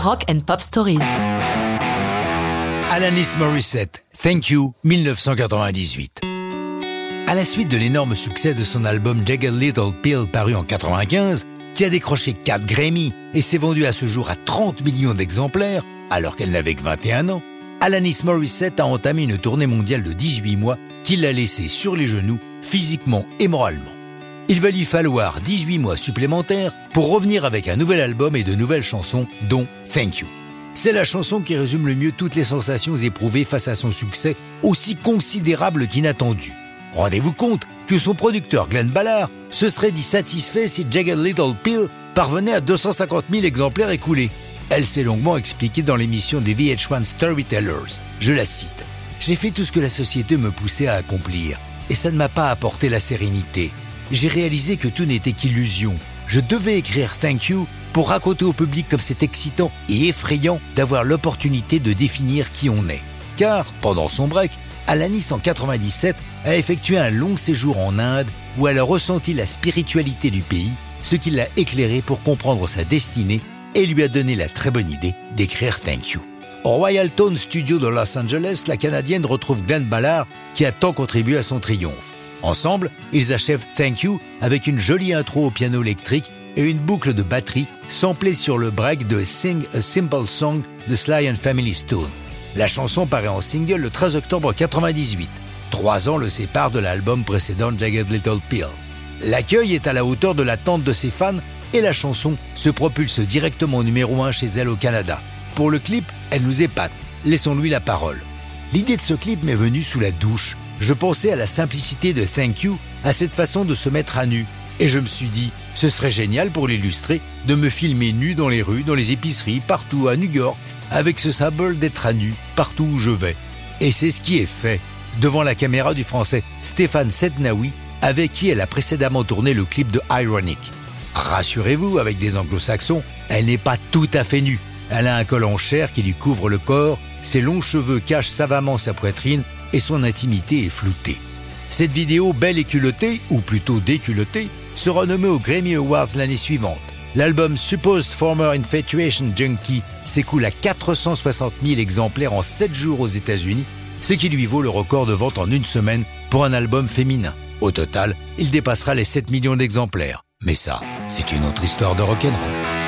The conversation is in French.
Rock and Pop Stories. Alanis Morissette, Thank You, 1998. À la suite de l'énorme succès de son album Jagged Little Pill paru en 95, qui a décroché 4 Grammy et s'est vendu à ce jour à 30 millions d'exemplaires, alors qu'elle n'avait que 21 ans, Alanis Morissette a entamé une tournée mondiale de 18 mois qui l'a laissé sur les genoux, physiquement et moralement. Il va lui falloir 18 mois supplémentaires pour revenir avec un nouvel album et de nouvelles chansons, dont Thank You. C'est la chanson qui résume le mieux toutes les sensations éprouvées face à son succès, aussi considérable qu'inattendu. Rendez-vous compte que son producteur Glenn Ballard se serait dit satisfait si Jagged Little Pill parvenait à 250 000 exemplaires écoulés. Elle s'est longuement expliquée dans l'émission des VH1 Storytellers. Je la cite. J'ai fait tout ce que la société me poussait à accomplir, et ça ne m'a pas apporté la sérénité j'ai réalisé que tout n'était qu'illusion. Je devais écrire Thank You pour raconter au public comme c'est excitant et effrayant d'avoir l'opportunité de définir qui on est. Car, pendant son break, Alanis en 97 a effectué un long séjour en Inde où elle a ressenti la spiritualité du pays, ce qui l'a éclairé pour comprendre sa destinée et lui a donné la très bonne idée d'écrire Thank You. Au Royal Tone Studio de Los Angeles, la Canadienne retrouve Glenn Ballard qui a tant contribué à son triomphe. Ensemble, ils achèvent Thank You avec une jolie intro au piano électrique et une boucle de batterie samplée sur le break de Sing a Simple Song de Sly and Family Stone. La chanson paraît en single le 13 octobre 1998. Trois ans le séparent de l'album précédent Jagged Little Pill. L'accueil est à la hauteur de l'attente de ses fans et la chanson se propulse directement au numéro 1 chez elle au Canada. Pour le clip, elle nous épate. Laissons-lui la parole. L'idée de ce clip m'est venue sous la douche je pensais à la simplicité de Thank You, à cette façon de se mettre à nu. Et je me suis dit, ce serait génial pour l'illustrer de me filmer nu dans les rues, dans les épiceries, partout à New York, avec ce symbole d'être à nu partout où je vais. Et c'est ce qui est fait, devant la caméra du français Stéphane Setnaoui, avec qui elle a précédemment tourné le clip de Ironic. Rassurez-vous, avec des anglo-saxons, elle n'est pas tout à fait nue. Elle a un col en chair qui lui couvre le corps, ses longs cheveux cachent savamment sa poitrine et son intimité est floutée. Cette vidéo belle et culottée, ou plutôt déculottée, sera nommée aux Grammy Awards l'année suivante. L'album Supposed Former Infatuation Junkie s'écoule à 460 000 exemplaires en 7 jours aux États-Unis, ce qui lui vaut le record de vente en une semaine pour un album féminin. Au total, il dépassera les 7 millions d'exemplaires. Mais ça, c'est une autre histoire de rock'n'roll.